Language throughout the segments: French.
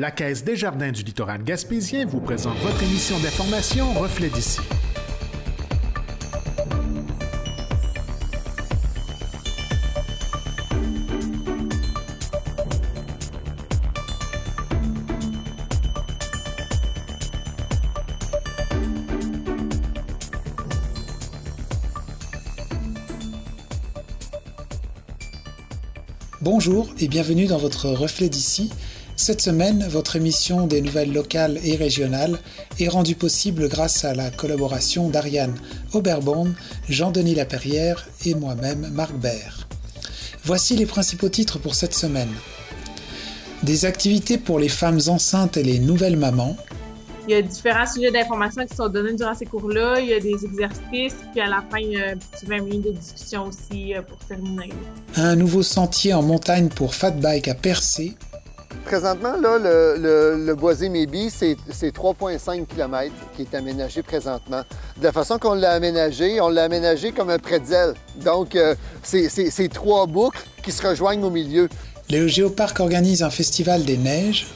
La Caisse des Jardins du littoral gaspésien vous présente votre émission d'information Reflet d'ici. Bonjour et bienvenue dans votre Reflet d'ici. Cette semaine, votre émission des nouvelles locales et régionales est rendue possible grâce à la collaboration d'Ariane Oberborn, Jean-Denis Laperrière et moi-même, Marc Baird. Voici les principaux titres pour cette semaine. Des activités pour les femmes enceintes et les nouvelles mamans, il y a différents sujets d'information qui sont donnés durant ces cours-là. Il y a des exercices, puis à la fin, il y a un petit 20 minutes de discussion aussi euh, pour terminer. Un nouveau sentier en montagne pour fat bike à Percé. Présentement, là, le, le, boisé Maybe, c'est 3,5 km qui est aménagé présentement. De la façon qu'on l'a aménagé, on l'a aménagé comme un pretzel. Donc, euh, c'est trois boucles qui se rejoignent au milieu. Le Géoparc organise un festival des neiges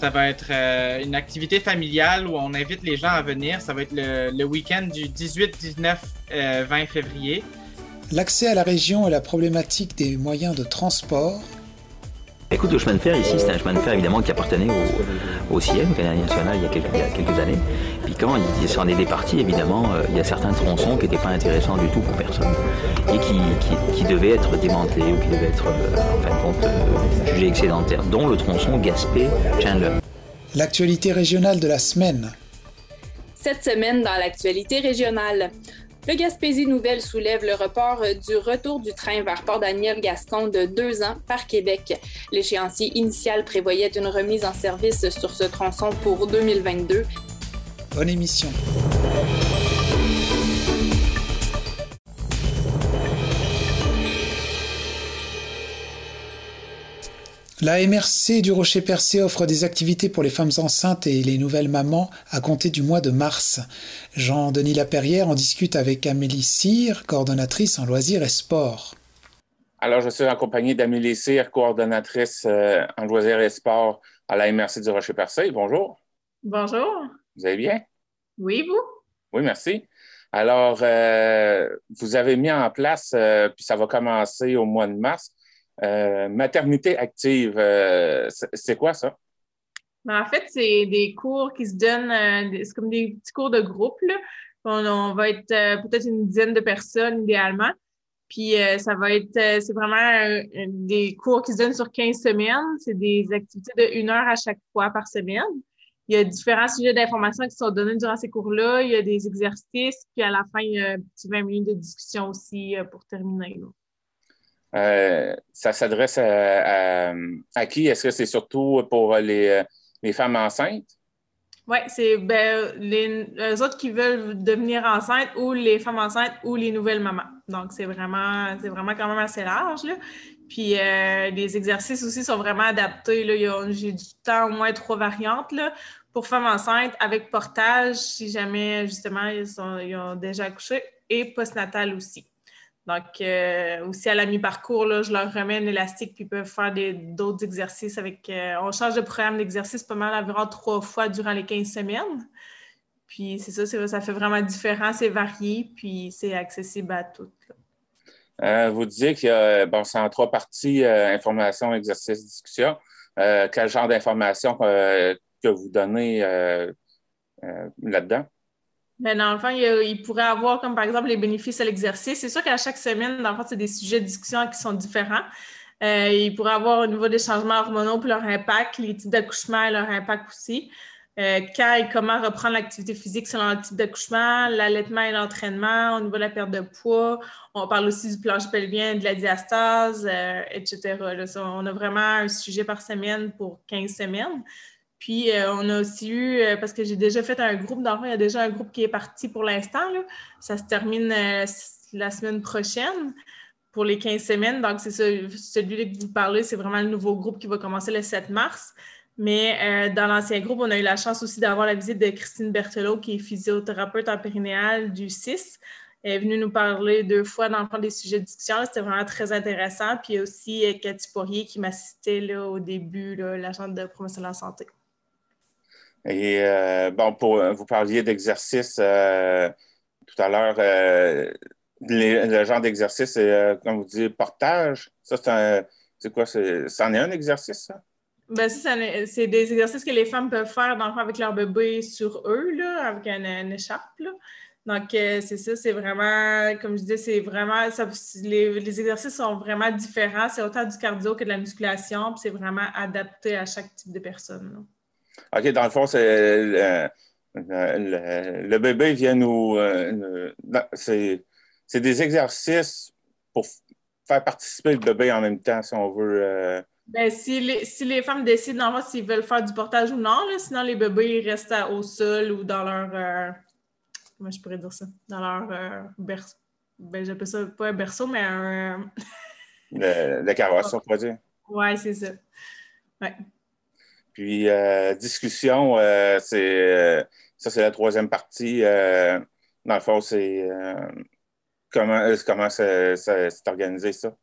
ça va être euh, une activité familiale où on invite les gens à venir. Ça va être le, week-end du 18, 19, 20 février. L'accès à la région et la problématique des moyens de transport. Écoute, le chemin de fer ici, c'est un chemin de fer évidemment qui appartenait au, au CIEM, au Canada national, il y, a quelques, années. Puis quand il s'en est départi, évidemment, euh, il y a certains tronçons qui n'étaient pas intéressants du tout pour personne et qui, devaient être démantelés ou qui devaient être, euh, en fin de compte, euh, jugés excédentaires, dont le tronçon Gaspé-Chandler. L'actualité régionale de la semaine. Cette semaine dans l'actualité régionale. Le Gaspésie Nouvelle soulève le report du retour du train vers Port-Daniel-Gascon de deux ans par Québec. L'échéancier initial prévoyait une remise en service sur ce tronçon pour 2022. Bonne émission. La MRC du Rocher Percé offre des activités pour les femmes enceintes et les nouvelles mamans à compter du mois de mars. Jean-Denis Laperrière en discute avec Amélie Cyr, coordonnatrice en loisirs et sports. Alors, je suis accompagné d'Amélie Cyr, coordonnatrice euh, en loisirs et sports à la MRC du Rocher Percé. Bonjour. Bonjour. Vous allez bien? Oui, vous? Oui, merci. Alors, euh, vous avez mis en place, euh, puis ça va commencer au mois de mars, euh, maternité active, euh, c'est quoi ça? Ben, en fait, c'est des cours qui se donnent, euh, c'est comme des petits cours de groupe. On, va être peut-être une dizaine de personnes idéalement. Puis ça va être, c'est vraiment des cours qui se donnent sur 15 semaines. C'est des activités de une heure à chaque fois par semaine. Il y a différents sujets d'information qui sont donnés durant ces cours-là. Il y a des exercices, puis à la fin, il y a un petit 20 minutes de discussion aussi pour terminer. Euh, ça s'adresse à, qui? Est-ce que c'est surtout pour les, femmes enceintes? Oui, c'est ben, les, autres qui veulent devenir enceintes ou les femmes enceintes ou les nouvelles mamans. Donc, c'est vraiment, c'est vraiment quand même assez large. Là. Puis, euh, les exercices aussi sont vraiment adaptés. J'ai du temps au moins trois variantes là, pour femmes enceintes avec portage, si jamais, justement, ils, ils ont déjà accouché, et postnatal aussi. Donc, euh, aussi à la mi-parcours, je leur remets un élastique puis ils peuvent faire d'autres exercices avec. Euh, on change de programme d'exercice pas mal environ trois fois durant les 15 semaines. Puis c'est ça, ça fait vraiment différent, c'est varié, puis c'est accessible à toutes. Euh, vous disiez que bon, c'est en trois parties information, exercice, discussion. quel genre d'informations que vous donnez là-dedans? Mais dans le fond, il, pourrait avoir comme par exemple les bénéfices à l'exercice. C'est sûr qu'à chaque semaine, dans le fond, c'est des sujets de discussion qui sont différents. Euh, il pourrait avoir au niveau des changements hormonaux pour leur impact, les types d'accouchement et leur impact aussi. Euh, quand et comment reprendre l'activité physique selon le type d'accouchement, l'allaitement et l'entraînement, au niveau de la perte de poids. On parle aussi du plancher pelvien, de la diastase, euh, etc. on a vraiment un sujet par semaine pour 15 semaines. Puis, euh, on a aussi eu, euh, parce que j'ai déjà fait un groupe, d'enfants, il y a déjà un groupe qui est parti pour l'instant. Ça se termine euh, la semaine prochaine pour les 15 semaines. Donc, c'est celui-là que vous parlez, c'est vraiment le nouveau groupe qui va commencer le 7 mars. Mais dans l'ancien groupe, on a eu la chance aussi d'avoir la visite de Christine Berthelot, qui est physiothérapeute en périnéale du 6 Elle est venue nous parler deux fois dans le fond des sujets de discussion. C'était vraiment très intéressant. Puis aussi Cathy Poirier qui m'assistait au début, l'agent de promotion de la santé. Et euh, bon, pour, vous parliez d'exercice tout à l'heure. le genre d'exercice, comme vous dites, portage. Ça, c'est C'est quoi? C'en est un exercice, ça? Ben, c'est des exercices que les femmes peuvent faire dans, avec leur bébé sur eux, là, avec une, écharpe. Donc, euh, c'est ça, c'est vraiment, comme je disais, c'est vraiment, les, exercices sont vraiment différents. C'est autant du cardio que de la musculation, puis c'est vraiment adapté à chaque type de personne. OK, dans le fond, c'est le, bébé vient nous. Euh, c'est des exercices pour faire participer le bébé en même temps, si on veut. Euh, ben, si, les, si les femmes décident s'ils veulent faire du portage ou non, sinon les bébés restent au sol ou dans leur. Euh, comment je pourrais dire ça? Dans leur euh, berceau. Ben, j'appelle ça pas un berceau, mais un. le, le carrosse, on pourrait dire. Oui, c'est ça. Ouais. Puis, euh, discussion, c'est. ça, c'est la troisième partie. dans le fond, c'est. comment comment c'est organisé, ça?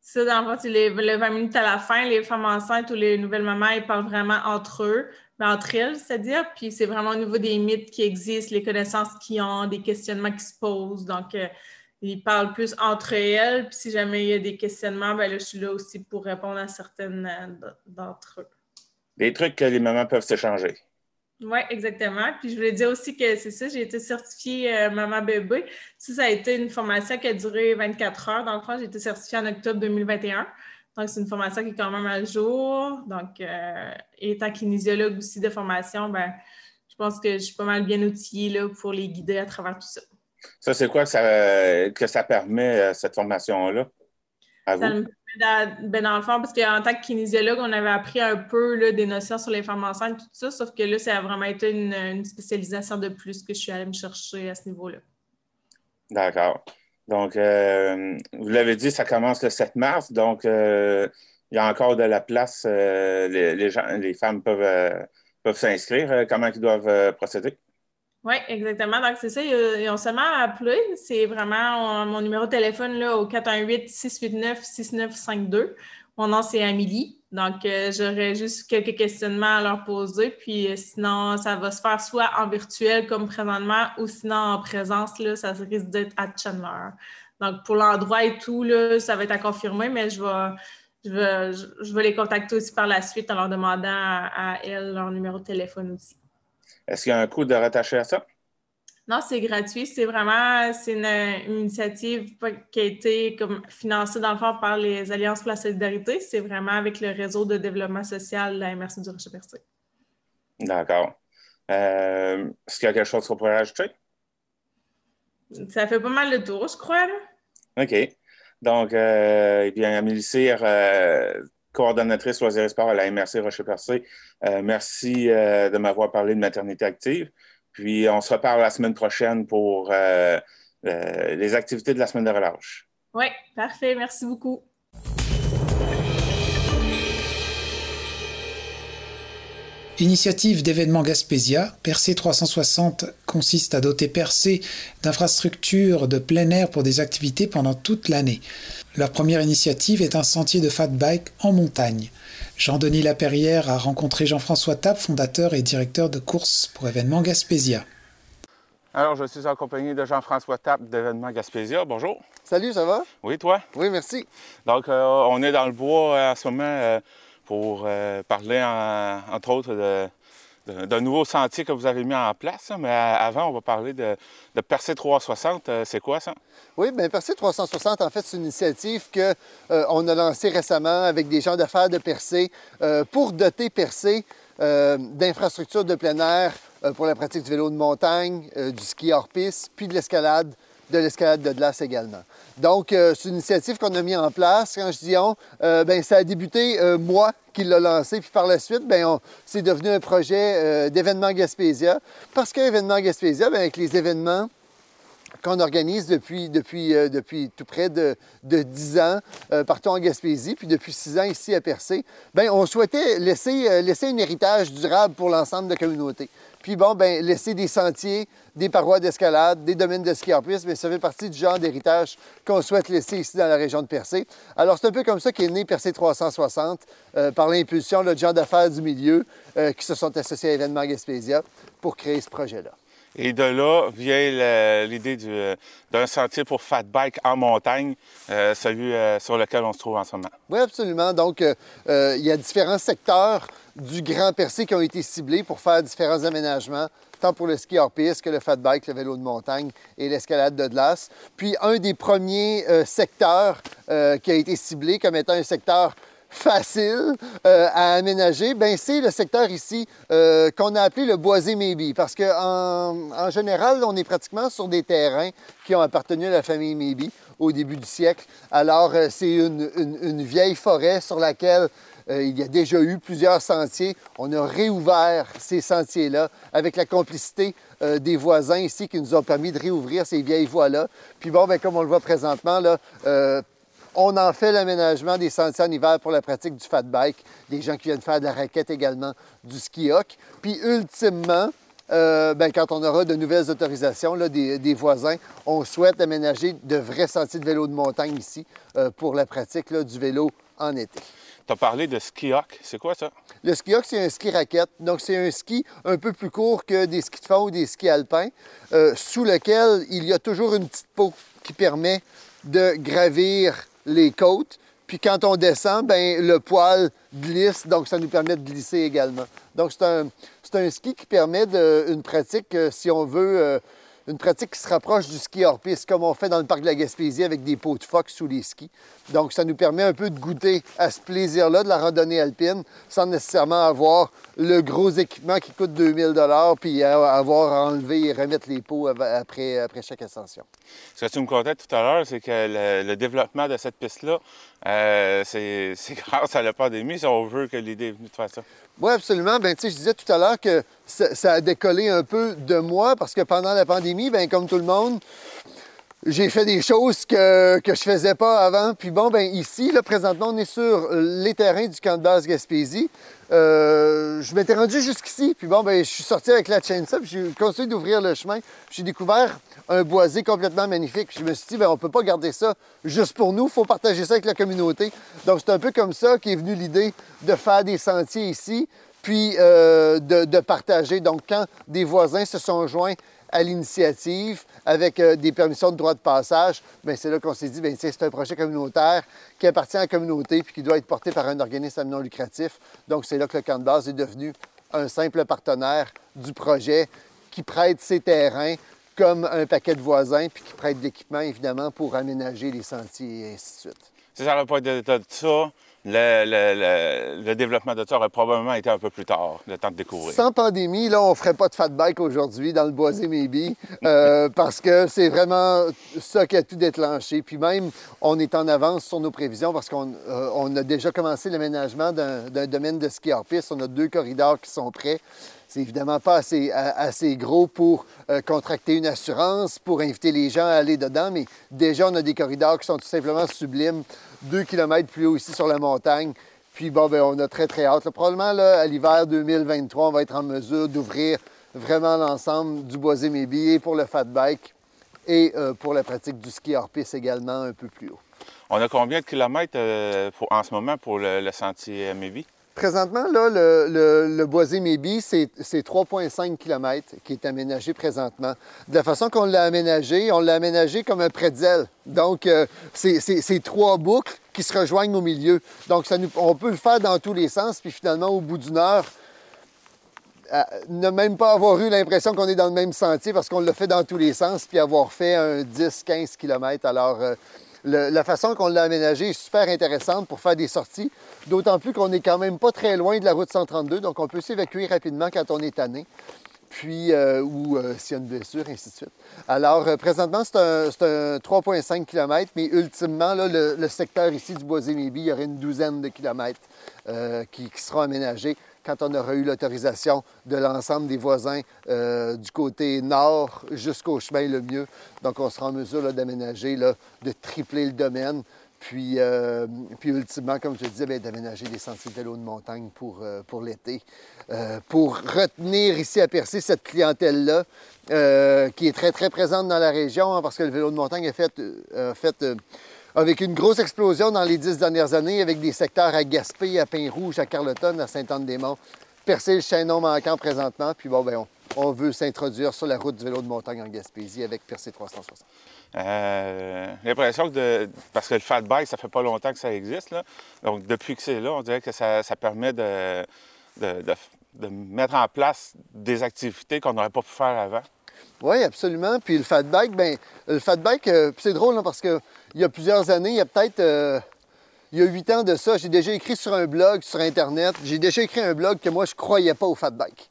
Ça, dans le fond, c'est les, 20 minutes à la fin, les femmes enceintes ou les nouvelles mamans, elles parlent vraiment entre eux, entre elles, c'est-à-dire. Puis c'est vraiment au niveau des mythes qui existent, les connaissances qu'ils ont, des questionnements qui se posent. Donc, euh, ils parlent plus entre elles. Puis si jamais il y a des questionnements, ben là, je suis là aussi pour répondre à certaines euh, d'entre eux. Des trucs que les mamans peuvent s'échanger. Oui, exactement. Puis je voulais dire aussi que c'est ça, j'ai été certifiée euh, maman bébé. Ça, ça a été une formation qui a duré 24 heures. Dans le fond, j'ai été certifiée en octobre 2021. Donc, c'est une formation qui est quand même à jour. Donc, euh, étant kinésiologue aussi de formation, ben, je pense que je suis pas mal bien outillée là, pour les guider à travers tout ça. Ça, c'est quoi que ça, que ça permet, euh, cette formation-là? À vous? Ben dans le fond, parce qu'en tant que kinésiologue, on avait appris un peu des notions sur les femmes enceintes, tout ça, sauf que là, ça a vraiment été une, spécialisation de plus que je suis allée me chercher à ce niveau-là. D'accord. Donc, euh, vous l'avez dit, ça commence le 7 mars, donc euh, il y a encore de la place. Euh, les, gens, les femmes peuvent, peuvent s'inscrire. comment ils doivent procéder? Oui, exactement. Donc, c'est ça. Ils ont seulement appelé. C'est vraiment mon numéro de téléphone là, au 418-689-6952. Mon nom, c'est Amélie. Donc, euh, j'aurais juste quelques questionnements à leur poser. Puis, euh, sinon, ça va se faire soit en virtuel comme présentement ou sinon en présence. Là, ça risque d'être à Chandler. Donc, pour l'endroit et tout, là, ça va être à confirmer, mais je vais, je vais, je vais les contacter aussi par la suite en leur demandant à, à elles leur numéro de téléphone aussi. Est-ce qu'il y a un coût de rattacher à ça? Non, c'est gratuit. C'est vraiment c'est une, initiative qui a été comme financée dans le fond par les Alliances pour la solidarité. C'est vraiment avec le réseau de développement social de la MRC du Rocher-Percé. D'accord. Euh, est-ce qu'il y a quelque chose qu'on pourrait ajouter? Ça fait pas mal de tour, je crois. OK. Donc, euh, eh bien, Amélie Cyr, euh, coordonnatrice loisirs sport à la MRC Rocher-Percé. Euh, merci euh, de m'avoir parlé de maternité active. Puis on se reparle la semaine prochaine pour euh, les activités de la semaine de relâche. Oui, parfait. Merci beaucoup. Initiative d'événements Gaspésia, Percé 360 consiste à doter Percé d'infrastructures de plein air pour des activités pendant toute l'année. Leur première initiative est un sentier de fat bike en montagne. Jean-Denis Laperrière a rencontré Jean-François Tap, fondateur et directeur de course pour événements Gaspésia. Alors, je suis accompagné de Jean-François Tap d'événements Gaspésia. Bonjour. Salut, ça va? Oui, toi? Oui, merci. Donc, euh, on est dans le bois euh, en ce moment. Euh, pour euh, parler, entre autres, d'un nouveau sentier que vous avez mis en place. Mais avant, on va parler de, de Percé 360. Euh, c'est quoi ça? Oui, bien Percé 360, en fait, c'est une initiative qu'on euh, a lancée récemment avec des gens d'affaires de Percé pour doter Percé d'infrastructures de plein air pour la pratique du vélo de montagne, du ski hors piste, puis de l'escalade de l'escalade de glace également. Donc, euh, c'est une initiative qu'on a mis en place. Quand je dis euh, ben, ça a débuté euh, moi qui l'a lancé, puis par la suite, ben, c'est devenu un projet d'événement Gaspésia. Parce qu'événement Gaspésia, ben, avec les événements qu'on organise depuis tout près de, de 10 ans partout en Gaspésie, puis depuis 6 ans ici à Percé, bien, on souhaitait laisser, laisser un héritage durable pour l'ensemble de la communauté. Puis bon, ben laisser des sentiers, des parois d'escalade, des domaines de ski en piste, mais ça fait partie du genre d'héritage qu'on souhaite laisser ici dans la région de Percé. Alors c'est un peu comme ça qu'est né Percé 360 euh, par l'impulsion de gens d'affaires du milieu euh, qui se sont associés à Événement Gaspésia pour créer ce projet-là. Et de là vient l'idée d'un sentier pour fat bike en montagne, euh, celui sur lequel on se trouve en ce moment. Oui, absolument. Donc, il y a différents secteurs du Grand Percé qui ont été ciblés pour faire différents aménagements, tant pour le ski hors piste que le fat bike, le vélo de montagne et l'escalade de glace. Puis, un des premiers secteurs qui a été ciblé comme étant un secteur facile euh, à aménager, ben c'est le secteur ici euh, qu'on a appelé le boisé-Maybe. Parce qu'en en, général, on est pratiquement sur des terrains qui ont appartenu à la famille Maybe au début du siècle. Alors, euh, c'est une, vieille forêt sur laquelle il y a déjà eu plusieurs sentiers. On a réouvert ces sentiers-là avec la complicité des voisins ici qui nous ont permis de réouvrir ces vieilles voies-là. Puis bon, ben, comme on le voit présentement, là, on en fait l'aménagement des sentiers en hiver pour la pratique du fat bike, des gens qui viennent faire de la raquette également, du ski hoc. Puis ultimement, euh, ben, quand on aura de nouvelles autorisations des, voisins, on souhaite aménager de vrais sentiers de vélo de montagne ici euh, pour la pratique du vélo en été. Tu as parlé de ski hoc. C'est quoi ça? Le ski hoc, c'est un ski raquette. Donc, c'est un ski un peu plus court que des skis de fond ou des skis alpins, euh, sous lequel il y a toujours une petite peau qui permet de gravir les côtes. Puis quand on descend, ben, le poil glisse, donc ça nous permet de glisser également. Donc c'est un, un, ski qui permet de, une pratique, euh, si on veut, euh, une pratique qui se rapproche du ski hors piste, comme on fait dans le parc de la Gaspésie avec des pots de phoque sous les skis. Donc, ça nous permet un peu de goûter à ce plaisir-là de la randonnée alpine sans nécessairement avoir le gros équipement qui coûte 2000 puis avoir enlevé et remettre les pots après, après chaque ascension. Ce que tu me contais tout à l'heure, c'est que le, développement de cette piste-là, euh, c'est grâce à la pandémie, si on veut que l'idée est venue de faire ça. Oui, absolument. Ben, je disais tout à l'heure que ça, a décollé un peu de moi parce que pendant la pandémie, ben, comme tout le monde, j'ai fait des choses que, que je faisais pas avant. Puis bon, ben ici, là, présentement, on est sur les terrains du camp de base Gaspésie. Euh, je m'étais rendu jusqu'ici, puis bon, ben je suis sorti avec la chainsaw, puis j'ai continué d'ouvrir le chemin. J'ai découvert un boisé complètement magnifique. Puis je me suis dit, ben on peut pas garder ça juste pour nous, faut partager ça avec la communauté. Donc c'est un peu comme ça qu'est venue l'idée de faire des sentiers ici, puis euh, de partager. Donc quand des voisins se sont joints à l'initiative avec euh, des permissions de droit de passage, bien, c'est là qu'on s'est dit, bien, c'est un projet communautaire qui appartient à la communauté puis qui doit être porté par un organisme non lucratif. Donc, c'est là que le camp de base est devenu un simple partenaire du projet qui prête ses terrains comme un paquet de voisins puis qui prête l'équipement, évidemment, pour aménager les sentiers et ainsi de suite. Si ça n'aurait pas été de ça, le, développement de ça aurait probablement été un peu plus tard, le temps de découvrir. Sans pandémie, là, on ne ferait pas de fat bike aujourd'hui dans le boisé maybe, euh, parce que c'est vraiment ça qui a tout déclenché. Puis même, on est en avance sur nos prévisions parce qu'on euh, a déjà commencé l'aménagement d'un domaine de ski hors piste. On a deux corridors qui sont prêts. C'est évidemment pas assez, gros pour euh, contracter une assurance, pour inviter les gens à aller dedans, mais déjà, on a des corridors qui sont tout simplement sublimes deux kilomètres plus haut ici sur la montagne. Puis bon, ben, on a très, très hâte. probablement, là, à l'hiver 2023, on va être en mesure d'ouvrir vraiment l'ensemble du boisé et pour le fat bike et euh, pour la pratique du ski hors piste également un peu plus haut. On a combien de kilomètres euh, en ce moment pour le, sentier Maybe? Présentement, là, le, boisé Maybe, c'est 3,5 km qui est aménagé présentement. De la façon qu'on l'a aménagé, on l'a aménagé comme un pretzel. Donc, euh, c'est trois boucles qui se rejoignent au milieu. Donc, ça on peut le faire dans tous les sens, puis finalement, au bout d'une heure, euh, ne même pas avoir eu l'impression qu'on est dans le même sentier parce qu'on l'a fait dans tous les sens, puis avoir fait un 10-15 km. Alors, euh, la façon qu'on l'a aménagé est super intéressante pour faire des sorties, d'autant plus qu'on n'est quand même pas très loin de la route 132, donc on peut s'évacuer rapidement quand on est tanné, puis euh, ou euh, s'il y a une blessure, ainsi de suite. Alors, euh, présentement, c'est un, 3,5 km, mais ultimement, le, secteur ici du Boisé-Méby, il y aurait une douzaine de kilomètres qui, qui seront aménagés quand on aura eu l'autorisation de l'ensemble des voisins euh, du côté nord jusqu'au chemin le mieux. Donc, on sera en mesure d'aménager, de tripler le domaine, Puis, euh, puis ultimement, comme je disais, ben, d'aménager des sentiers de vélo de montagne pour, euh, pour l'été, pour retenir ici à Percé cette clientèle-là, qui est très, très présente dans la région, hein, parce que le vélo de montagne est fait, fait avec une grosse explosion dans les dix dernières années, avec des secteurs à Gaspé, à Pin-Rouge, à Carleton, à Sainte-Anne-des-Monts. Percé, le chaînon manquant présentement, puis bon, ben, on, on veut s'introduire sur la route du vélo de montagne en Gaspésie avec Percé 360. Euh, l'impression que, parce que le fat bike, ça fait pas longtemps que ça existe, là. donc depuis que c'est là, on dirait que ça, permet de, de, mettre en place des activités qu'on n'aurait pas pu faire avant. Oui, absolument. Puis le fat bike, ben le fat bike, euh, c'est drôle parce qu'il y a plusieurs années, il y a peut-être euh, il y a huit ans de ça, j'ai déjà écrit sur un blog sur Internet, j'ai déjà écrit un blog que moi je croyais pas au fat bike,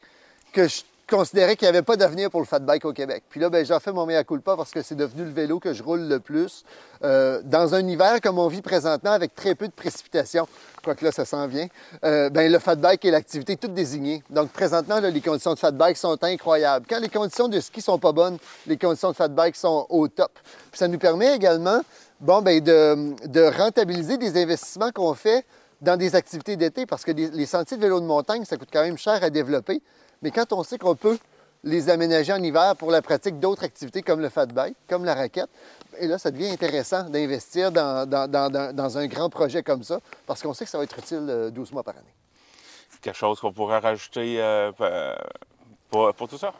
que je considérais qu'il n'y avait pas d'avenir pour le fat bike au Québec. Puis là, ben, j'en fais mon mea culpa parce que c'est devenu le vélo que je roule le plus. Euh, dans un hiver comme on vit présentement avec très peu de précipitations, quoique là, ça s'en vient, euh, ben, le fat bike est l'activité toute désignée. Donc présentement, les conditions de fat bike sont incroyables. Quand les conditions de ski sont pas bonnes, les conditions de fat bike sont au top. Puis ça nous permet également bon, ben, de, de rentabiliser des investissements qu'on fait dans des activités d'été parce que les, les sentiers de vélo de montagne, ça coûte quand même cher à développer. Mais quand on sait qu'on peut les aménager en hiver pour la pratique d'autres activités comme le fat bike, comme la raquette, et là, ça devient intéressant d'investir dans, un grand projet comme ça, parce qu'on sait que ça va être utile 12 euh, mois par année. Quelque chose qu'on pourrait rajouter euh, pour, tout ça?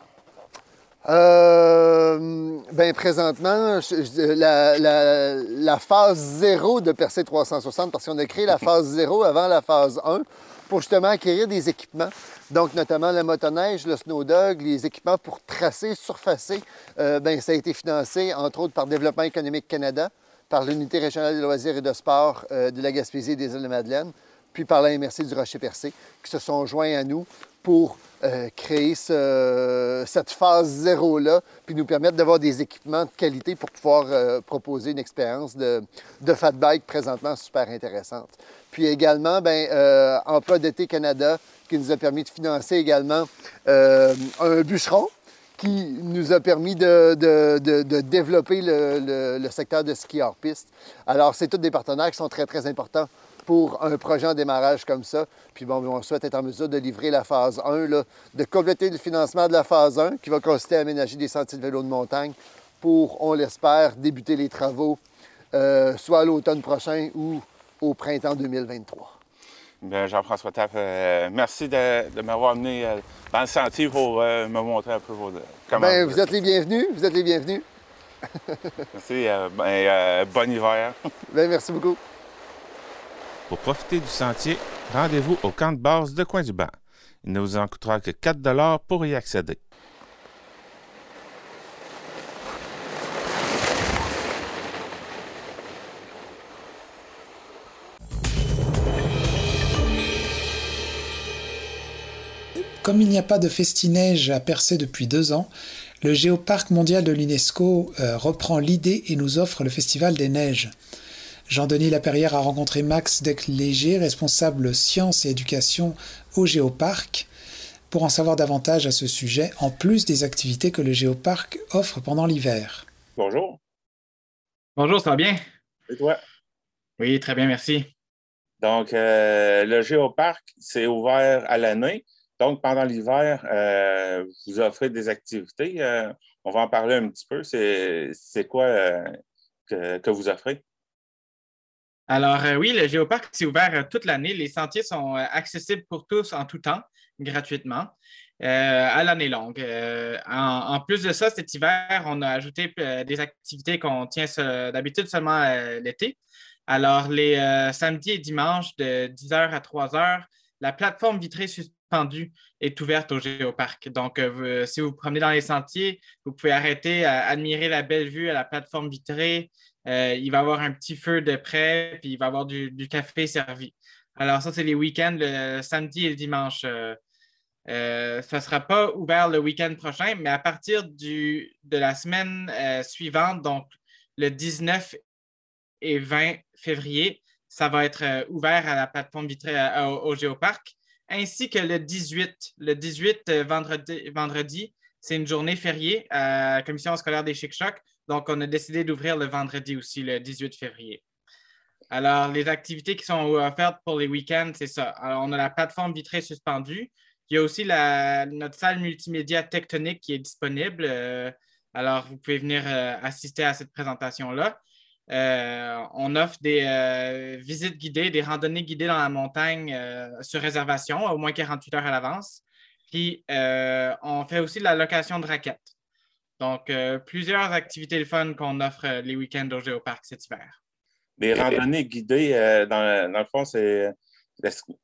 Euh, ben, présentement, la, phase zéro de Percé 360, parce qu'on a créé la phase zéro avant la phase 1, pour justement acquérir des équipements. Donc, notamment la motoneige, le snow dog, les équipements pour tracer, surfacer. Euh, ben, ça a été financé, entre autres, par Développement économique Canada, par l'Unité régionale de loisirs et de sport euh, de la Gaspésie et des Îles-de-Madeleine, puis par la MRC du Rocher-Percé, qui se sont joints à nous pour euh, créer cette phase zéro-là, puis nous permettre d'avoir des équipements de qualité pour pouvoir proposer une expérience de, de fat bike présentement super intéressante. Puis également, ben, euh, d'été Canada, qui nous a permis de financer également euh, un bûcheron qui nous a permis de, développer le, secteur de ski hors piste. Alors, c'est tous des partenaires qui sont très, très importants pour un projet en démarrage comme ça. Puis bon, on souhaite être en mesure de livrer la phase 1, de compléter le financement de la phase 1, qui va consister à aménager des sentiers de vélo de montagne pour, on l'espère, débuter les travaux euh, soit à l'automne prochain ou au printemps 2023. Jean-François Tapp, euh, merci de, m'avoir amené euh, dans le sentier pour me montrer un peu vos, comment. Ben, vous êtes les bienvenus. Vous êtes les bienvenus. merci. Ben, bon hiver. Ben, merci beaucoup. Pour profiter du sentier, rendez-vous au camp de base de Coin-du-Banc. Il ne vous en coûtera que 4 pour y accéder. Comme il n'y a pas de festineige à percer depuis deux ans, le Géoparc mondial de l'UNESCO euh, reprend l'idée et nous offre le Festival des Neiges. Jean-Denis Laperrière a rencontré Max Deck-Léger, responsable sciences et éducation au Géoparc, pour en savoir davantage à ce sujet, en plus des activités que le Géoparc offre pendant l'hiver. Bonjour. Bonjour, ça va bien? Et toi? Oui, très bien, merci. Donc, euh, le Géoparc, c'est ouvert à l'année. Donc, pendant l'hiver, euh, vous offrez des activités. Euh, on va en parler un petit peu. C'est quoi euh, que, vous offrez? Alors, oui, le Géoparc, c'est ouvert toute l'année. Les sentiers sont accessibles pour tous en tout temps, gratuitement, à l'année longue. En, plus de ça, cet hiver, on a ajouté des activités qu'on tient d'habitude seulement l'été. Alors, les samedis et dimanches de 10h à 3h, la plateforme vitrée suspendue est ouverte au Géoparc. Donc, euh, si vous vous promenez dans les sentiers, vous pouvez arrêter à admirer la belle vue à la plateforme vitrée. Euh, il va avoir un petit feu de près, puis il va avoir du, café servi. Alors, ça, c'est les week-ends, le samedi et le dimanche. Euh, ça ne sera pas ouvert le week-end prochain, mais à partir de la semaine suivante, donc le 19 et 20 février, ça va être ouvert à la plateforme vitrée au, Géoparc ainsi que le 18. Le 18, euh, vendredi, vendredi c'est une journée fériée à la Commission scolaire des Chic-Chocs. Donc, on a décidé d'ouvrir le vendredi aussi, le 18 février. Alors, les activités qui sont offertes pour les week-ends, c'est ça. Alors, on a la plateforme vitrée suspendue. Il y a aussi notre salle multimédia tectonique qui est disponible. Euh, alors, vous pouvez venir euh, assister à cette présentation-là. Euh, on offre des visites guidées, des randonnées guidées dans la montagne sur réservation, au moins 48 heures à l'avance. Puis, on fait aussi la location de raquettes. Donc, plusieurs activités de fun qu'on offre les week-ends au Géoparc cet hiver. Des randonnées guidées, dans, dans, le fond, c'est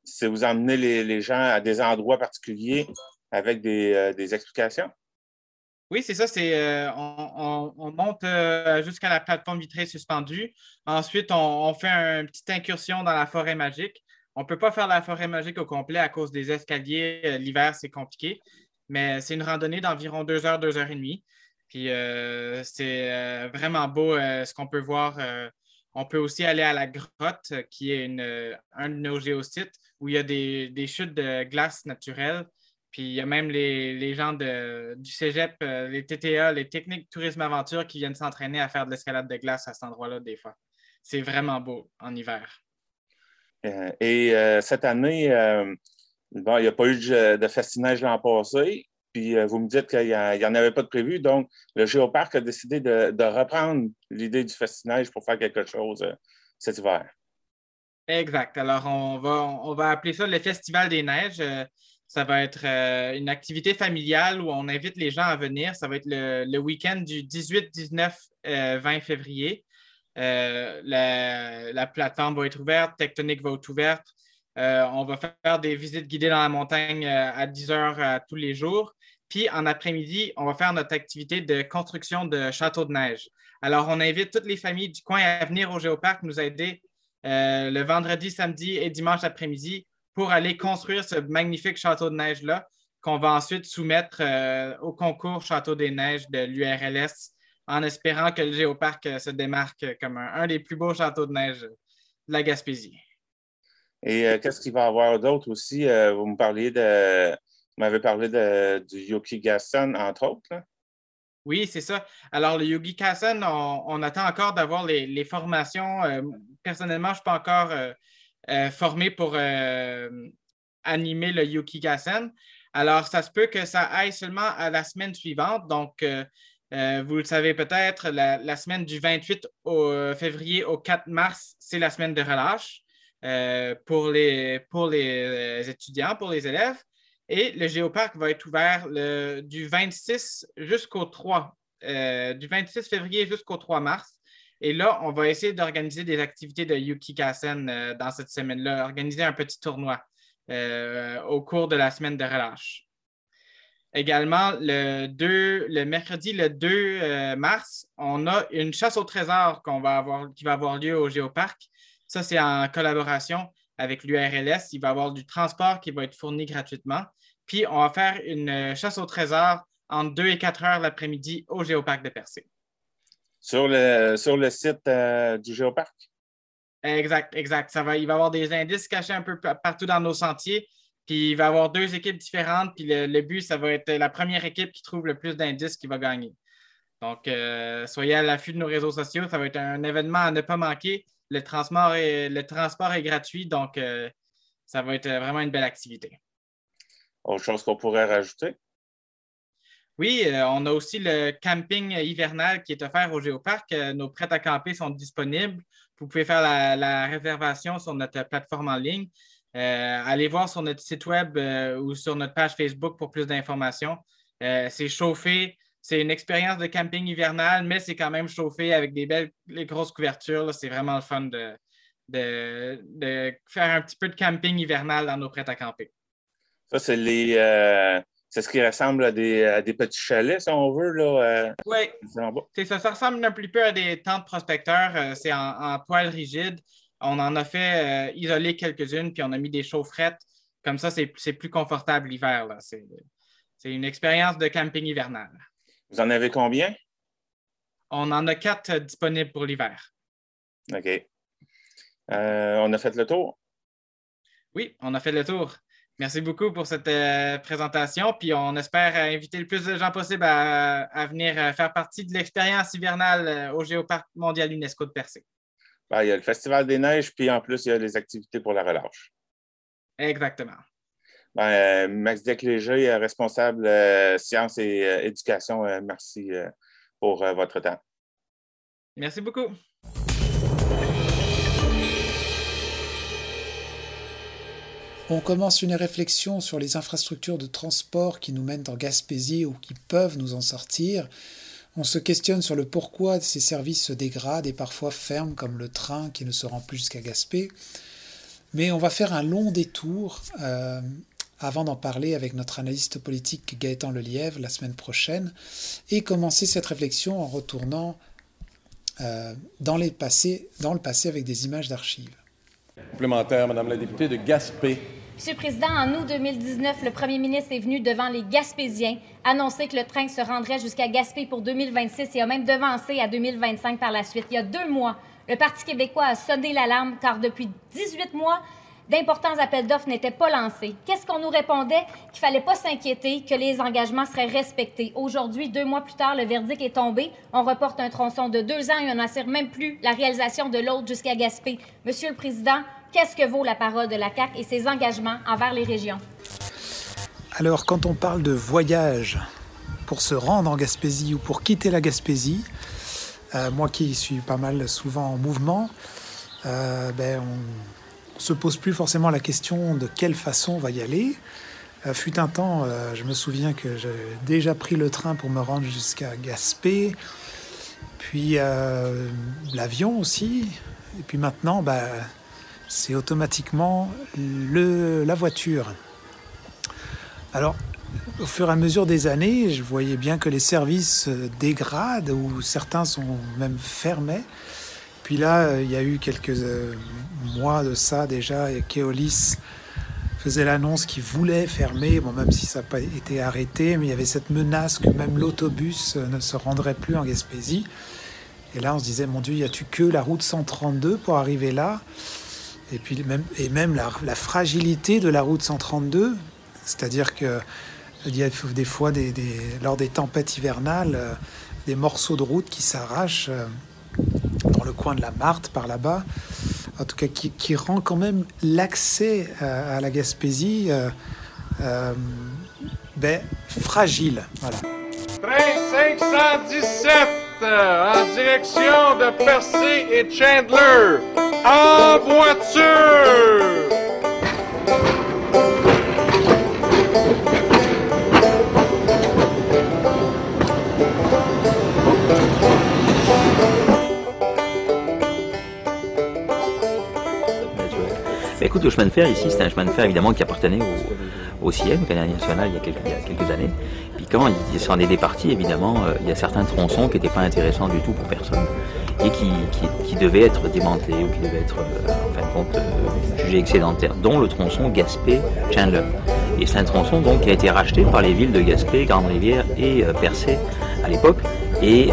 c'est vous emmener les, gens à des endroits particuliers avec des, euh, explications? Oui, c'est ça. C'est, euh, on, monte euh, jusqu'à la plateforme vitrée suspendue. Ensuite, on, fait une petite incursion dans la forêt magique. On ne peut pas faire la forêt magique au complet à cause des escaliers. L'hiver, c'est compliqué. Mais c'est une randonnée d'environ deux heures, deux heures et demie. Puis c'est vraiment beau ce qu'on peut voir on peut aussi aller à la grotte, euh, qui est euh, un de nos géosites, où il y a des, chutes de glace naturelles. Puis il y a même les, gens du cégep, euh, les TTA, les techniques tourisme-aventure qui viennent s'entraîner à faire de l'escalade de glace à cet endroit-là des fois. C'est vraiment beau en hiver. et cette année, il n'y a pas eu de, de festinage l'an passé. Puis euh, vous me dites qu'il n'y en avait pas de prévu. Donc, le Géoparc a décidé de, reprendre l'idée du festinage pour faire quelque chose euh, cet hiver. Exact. Alors, on va, on va appeler ça le Festival des Neiges. Euh, ça va être une activité familiale où on invite les gens à venir. Ça va être le, week-end du 18, 19, 20 février. La, la, plateforme va être ouverte, Tectonique va être ouverte. on va faire des visites guidées dans la montagne à 10 heures tous les jours. Puis en après-midi, on va faire notre activité de construction de château de neige. Alors, on invite toutes les familles du coin à venir au Géoparc nous aider euh, le vendredi, samedi et dimanche après-midi pour aller construire ce magnifique château de neige-là qu'on va ensuite soumettre euh, au concours Château des Neiges de l'URLS en espérant que le Géoparc euh, se démarque comme un, des plus beaux châteaux de neige de la Gaspésie. Et qu'est-ce qu'il va y avoir d'autre aussi? vous me parliez de m'avez parlé de, du Yoki-Gassen, entre autres. Oui, c'est ça. Alors, le Kassen, on, attend encore d'avoir les, formations. Euh, personnellement, je ne suis pas encore euh, euh, formé pour animer le Kassen. Alors, ça se peut que ça aille seulement à la semaine suivante. Donc, vous le savez peut-être, la, semaine du 28 février au 4 mars, c'est la semaine de relâche pour, les, pour les étudiants, pour les élèves. Et le Géoparc va être ouvert du 26 jusqu'au 3, euh, du 26 février jusqu'au 3 mars. Et là, on va essayer d'organiser des activités de Yuki Kassen euh, dans cette semaine-là, organiser un petit tournoi euh, au cours de la semaine de relâche. Également, le, 2, le mercredi le 2 mars, on a une chasse au trésor qui va avoir lieu au Géoparc. Ça, c'est en collaboration avec l'URLS. Il va y avoir du transport qui va être fourni gratuitement. Puis on va faire une euh, chasse au trésor entre 2 et 4 heures l'après-midi au Géoparc de Percé. Sur le, sur le site euh, du Géoparc? Exact, exact. Ça va, il va y avoir des indices cachés un peu partout dans nos sentiers. Puis il va y avoir deux équipes différentes. Puis le, but, ça va être la première équipe qui trouve le plus d'indices qui va gagner. Donc, euh, soyez à l'affût de nos réseaux sociaux. Ça va être un événement à ne pas manquer. Le transport est, le transport est gratuit, donc ça va être vraiment une belle activité. Autre chose qu'on pourrait rajouter? Oui, euh, on a aussi le camping hivernal qui est offert au Géoparc. Euh, nos prêts à camper sont disponibles. Vous pouvez faire la, réservation sur notre plateforme en ligne. Euh, allez voir sur notre site web ou sur notre page Facebook pour plus d'informations. c'est chauffé. C'est une expérience de camping hivernal, mais c'est quand même chauffé avec des belles grosses couvertures. C'est vraiment le fun de, de, faire un petit peu de camping hivernal dans nos prêts à camper. Ça, c'est les. Euh, c'est ce qui ressemble à des, petits chalets, si on veut. Là, euh, oui. C'est ça. Ça ressemble un petit peu à des tentes prospecteurs. Euh, c'est en, toile rigide. On en a fait isoler quelques-unes, puis on a mis des chaufferettes. Comme ça, c'est plus confortable l'hiver. C'est une expérience de camping hivernal. Vous en avez combien? On en a quatre disponibles pour l'hiver. OK. on a fait le tour? Oui, on a fait le tour. Merci beaucoup pour cette euh, présentation. Puis on espère inviter le plus de gens possible à, venir euh, faire partie de l'expérience hivernale euh, au Géoparc mondial UNESCO de Percé. Ben, il y a le Festival des Neiges, puis en plus, il y a les activités pour la relâche. Exactement. Ben, Max Decléger, responsable sciences et éducation, merci pour votre temps. Merci beaucoup. On commence une réflexion sur les infrastructures de transport qui nous mènent en Gaspésie ou qui peuvent nous en sortir. On se questionne sur le pourquoi ces services se dégradent et parfois ferment, comme le train qui ne se rend plus jusqu'à Gaspé. Mais on va faire un long détour euh, avant d'en parler avec notre analyste politique Gaëtan Lelièvre la semaine prochaine et commencer cette réflexion en retournant euh, dans, dans le passé avec des images d'archives. Complémentaire, Madame la députée de Gaspé. Monsieur le Président, en août 2019, le premier ministre est venu devant les Gaspésiens annoncer que le train se rendrait jusqu'à Gaspé pour 2026 et a même devancé à 2025 par la suite. Il y a deux mois, le Parti québécois a sonné l'alarme car depuis 18 mois, d'importants appels d'offres n'étaient pas lancés. Qu'est-ce qu'on nous répondait? Qu'il fallait pas s'inquiéter, que les engagements seraient respectés. Aujourd'hui, deux mois plus tard, le verdict est tombé. On reporte un tronçon de deux ans et on n'assure même plus la réalisation de l'autre jusqu'à Gaspé. Monsieur le Président, Qu'est-ce que vaut la parole de la CAQ et ses engagements envers les régions? Alors, quand on parle de voyage pour se rendre en Gaspésie ou pour quitter la Gaspésie, euh, moi qui suis pas mal souvent en mouvement, euh, ben, on ne se pose plus forcément la question de quelle façon on va y aller. Euh, fut un temps, je me souviens que j'avais déjà pris le train pour me rendre jusqu'à Gaspé, puis l'avion aussi, et puis maintenant, ben, c'est automatiquement le, la voiture. Alors, au fur et à mesure des années, je voyais bien que les services dégradent ou certains sont même fermés. Puis là, il y a eu quelques euh, mois de ça déjà, et Keolis faisait l'annonce qu'il voulait fermer, bon, même si ça n'a pas été arrêté, mais il y avait cette menace que même l'autobus ne se rendrait plus en Gaspésie. Et là, on se disait, mon Dieu, y a-tu que la route 132 pour arriver là? Et puis même, la, fragilité de la route 132, c'est-à-dire que il y a des fois, lors des tempêtes hivernales, euh, des morceaux de route qui s'arrachent euh, dans le coin de la Marthe, par là-bas, en tout cas qui, rend quand même l'accès à, la Gaspésie euh, ben, fragile. Voilà. Train 517 en direction de Percy et Chandler en voiture. écoute, le chemin de fer ici, c'est un chemin de fer évidemment qui appartenait au, au CIEM, au Canada national, il y, a quelques, il y a quelques années. Puis quand il s'en est départi, évidemment, euh, il y a certains tronçons qui n'étaient pas intéressants du tout pour personne et qui, qui, devaient être démantelés ou qui devaient être, euh, en fin de compte, euh, jugés excédentaires, dont le tronçon Gaspé-Chandler. Et c'est un tronçon donc qui a été racheté par les villes de Gaspé, Grande-Rivière et Percé à l'époque. Et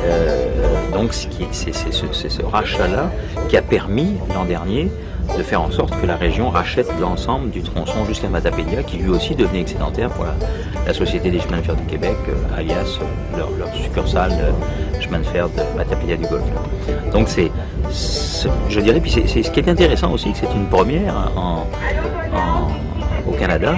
donc c'est ce rachat-là qui a permis l'an dernier de faire en sorte que la région rachète l'ensemble du tronçon jusqu'à Matapédia, qui lui aussi devenait excédentaire pour la, Société des chemins de fer du Québec, euh, alias euh, leur, succursale euh, chemin de fer de Matapédia du Golfe. Donc c'est, je dirais, puis c'est, ce qui est intéressant aussi, que c'est une première au Canada,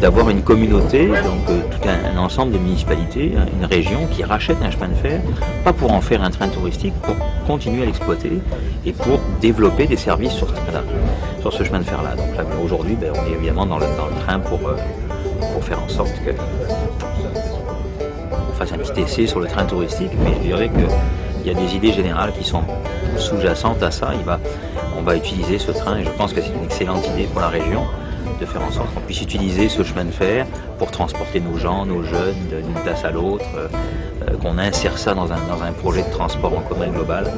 d'avoir une communauté, donc euh, tout un, ensemble de municipalités, une région qui rachète un chemin de fer, pas pour en faire un train touristique, pour continuer à l'exploiter et pour développer des services sur, ce chemin de fer-là. Donc là, aujourd'hui, ben, on est évidemment dans le, train pour, euh, pour faire en sorte que fasse un petit essai sur le train touristique, mais je dirais qu'il y a des idées générales qui sont sous-jacentes à ça. On va utiliser ce train et je pense que c'est une excellente idée pour la région de faire en sorte qu'on puisse utiliser ce chemin de fer pour transporter nos gens, nos jeunes d'une place à l'autre, euh, euh, qu'on insère ça dans un, dans un projet de transport en commun global.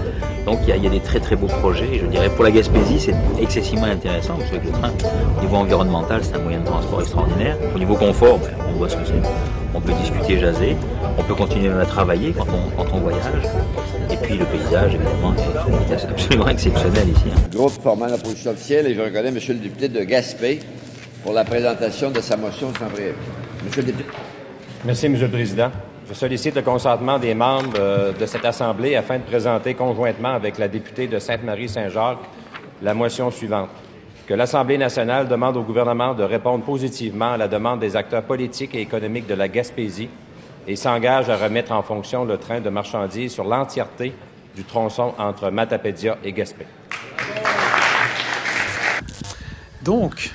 Donc il y, a, des très très beaux projets et je dirais pour la Gaspésie c'est excessivement intéressant parce que le train au niveau environnemental c'est un moyen de transport extraordinaire. Au niveau confort, ben, on voit ce que c'est. On peut discuter, jaser, on peut continuer à travailler quand on, voyage. Et puis le paysage, évidemment, est absolument exceptionnel ici. Hein. Groupe formant la position officielle et je reconnais M. le député de Gaspé pour la présentation de sa motion sans Monsieur le député. Merci, M. le Président. Je sollicite le consentement des membres euh, de cette Assemblée afin de présenter conjointement avec la députée de Sainte-Marie-Saint-Jacques la motion suivante. Que l'Assemblée nationale demande au gouvernement de répondre positivement à la demande des acteurs politiques et économiques de la Gaspésie et s'engage à remettre en fonction le train de marchandises sur l'entièreté du tronçon entre Matapédia et Gaspé. Donc,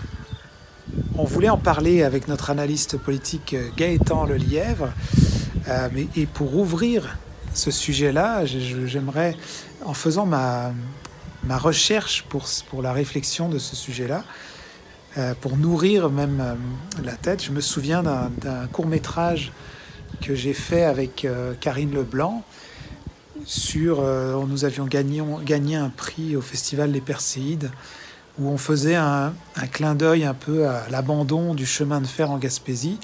on voulait en parler avec notre analyste politique euh, Gaëtan Lelièvre. Euh, mais, et pour ouvrir ce sujet-là, j'aimerais, en faisant ma, ma recherche pour, pour la réflexion de ce sujet-là, euh, pour nourrir même euh, la tête, je me souviens d'un court métrage que j'ai fait avec Karine Leblanc sur, nous avions gagné, gagné un prix au Festival des Perséides où on faisait un, clin d'œil un peu à l'abandon du chemin de fer en Gaspésie.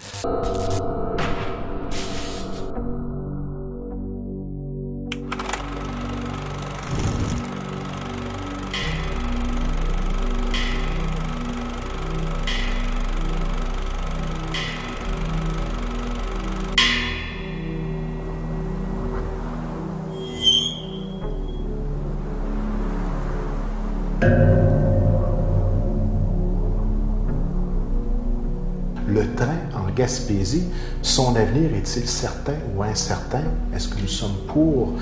Est-il certain ou incertain? Est-ce que nous sommes pour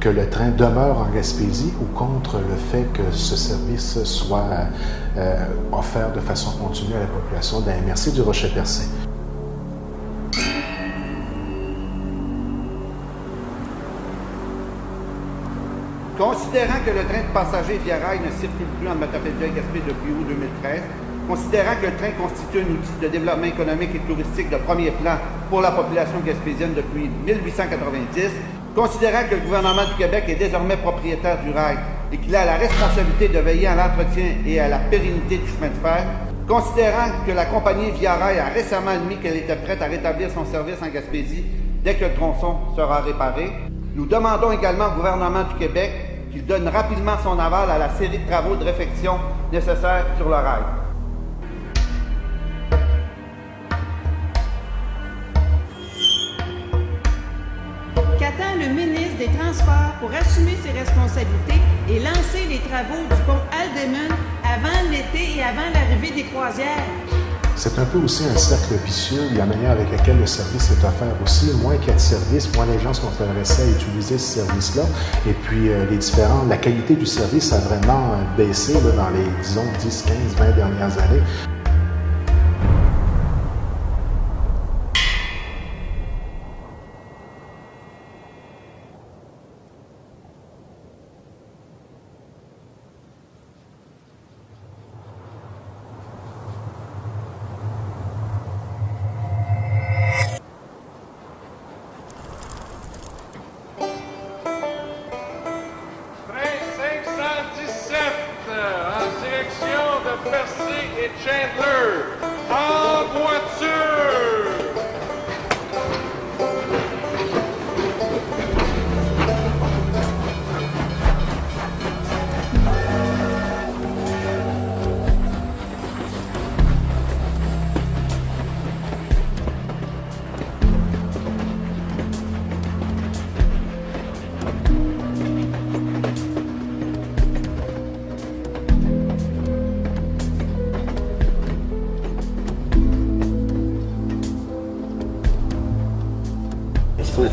que le train demeure en Gaspésie ou contre le fait que ce service soit euh, offert de façon continue à la population? De la MRC du Rocher-Percé? Considérant que le train de passagers via rail ne circule plus en Matapédia et Gaspé depuis août 2013, considérant que le train constitue un outil de développement économique et touristique de premier plan pour la population gaspésienne depuis 1890, considérant que le gouvernement du Québec est désormais propriétaire du rail et qu'il a la responsabilité de veiller à l'entretien et à la pérennité du chemin de fer, considérant que la compagnie Via Rail a récemment admis qu'elle était prête à rétablir son service en Gaspésie dès que le tronçon sera réparé, nous demandons également au gouvernement du Québec qu'il donne rapidement son aval à la série de travaux de réfection nécessaires sur le rail. Des Transports pour assumer ses responsabilités et lancer les travaux du pont Aldemun avant l'été et avant l'arrivée des croisières? C'est un peu aussi un cercle vicieux, la manière avec laquelle le service est offert aussi. Moins qu'il y a de services, moins les gens sont intéressés à utiliser ce service-là. Et puis, euh, les différents, la qualité du service a vraiment euh, baissé dans les, disons, 10, 15, 20 dernières années.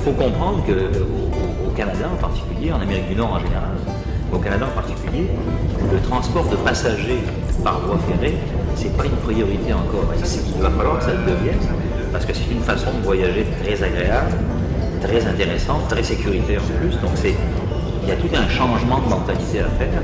Faut, faut comprendre que au, au Canada en particulier, en Amérique du Nord en général, au Canada en particulier, le transport de passagers par voie ferrée, c'est pas une priorité encore. Il va falloir que ça le devienne, parce que c'est une façon de voyager très agréable, très intéressante, très sécuritaire en plus. Donc il y a tout un changement de mentalité à faire.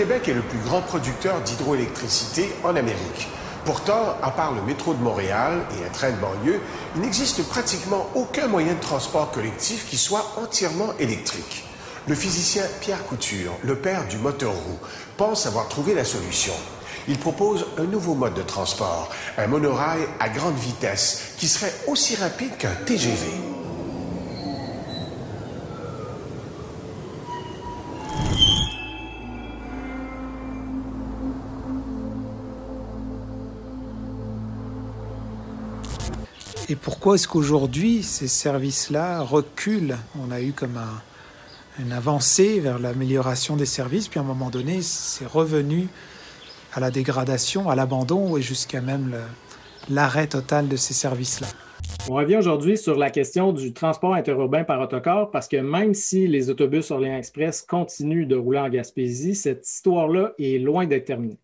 Québec est le plus grand producteur d'hydroélectricité en Amérique. Pourtant, à part le métro de Montréal et un train de banlieue, il n'existe pratiquement aucun moyen de transport collectif qui soit entièrement électrique. Le physicien Pierre Couture, le père du moteur roue, pense avoir trouvé la solution. Il propose un nouveau mode de transport, un monorail à grande vitesse qui serait aussi rapide qu'un TGV. Et pourquoi est-ce qu'aujourd'hui ces services-là reculent? On a eu comme un, une avancée vers l'amélioration des services, puis à un moment donné, c'est revenu à la dégradation, à l'abandon et jusqu'à même l'arrêt total de ces services-là. On revient aujourd'hui sur la question du transport interurbain par autocar parce que même si les autobus Orléans Express continuent de rouler en Gaspésie, cette histoire-là est loin d'être terminée.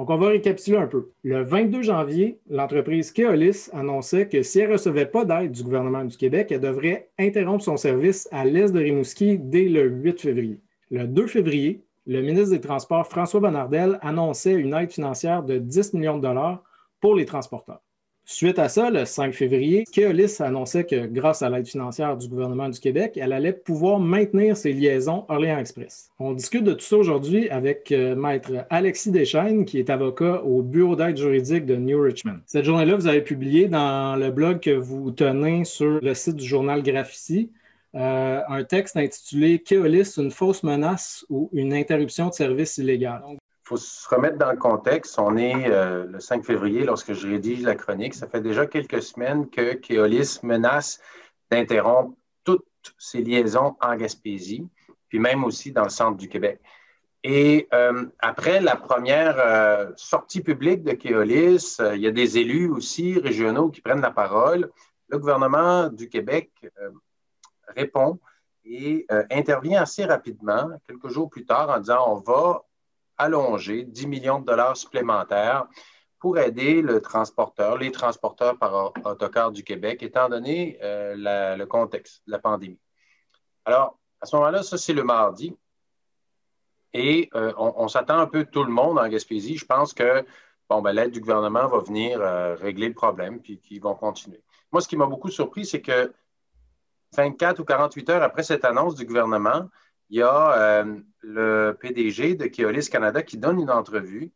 Donc, on va récapituler un peu. Le 22 janvier, l'entreprise Keolis annonçait que si elle ne recevait pas d'aide du gouvernement du Québec, elle devrait interrompre son service à l'est de Rimouski dès le 8 février. Le 2 février, le ministre des Transports, François Bonnardel, annonçait une aide financière de 10 millions de dollars pour les transporteurs. Suite à ça, le 5 février, Keolis annonçait que grâce à l'aide financière du gouvernement du Québec, elle allait pouvoir maintenir ses liaisons Orléans Express. On discute de tout ça aujourd'hui avec euh, maître Alexis Deschaines, qui est avocat au bureau d'aide juridique de New Richmond. Cette journée-là, vous avez publié dans le blog que vous tenez sur le site du journal Graphici euh, un texte intitulé Keolis, une fausse menace ou une interruption de service illégal faut se remettre dans le contexte. On est euh, le 5 février lorsque je rédige la chronique. Ça fait déjà quelques semaines que Keolis menace d'interrompre toutes ses liaisons en Gaspésie, puis même aussi dans le centre du Québec. Et euh, après la première euh, sortie publique de Keolis, il y a des élus aussi régionaux qui prennent la parole. Le gouvernement du Québec répond et intervient assez rapidement, quelques jours plus tard, en disant on va allonger 10 millions de dollars supplémentaires pour aider le transporteur, les transporteurs par autocar du Québec, étant donné euh, le contexte de la pandémie. Alors, à ce moment-là, ça, c'est le mardi. Et euh, on, s'attend un peu tout le monde en Gaspésie. Je pense que bon, ben, l'aide du gouvernement va venir euh, régler le problème, puis qu'ils vont continuer. Moi, ce qui m'a beaucoup surpris, c'est que 24 ou 48 heures après cette annonce du gouvernement, il y a euh, le PDG de Keolis Canada qui donne une entrevue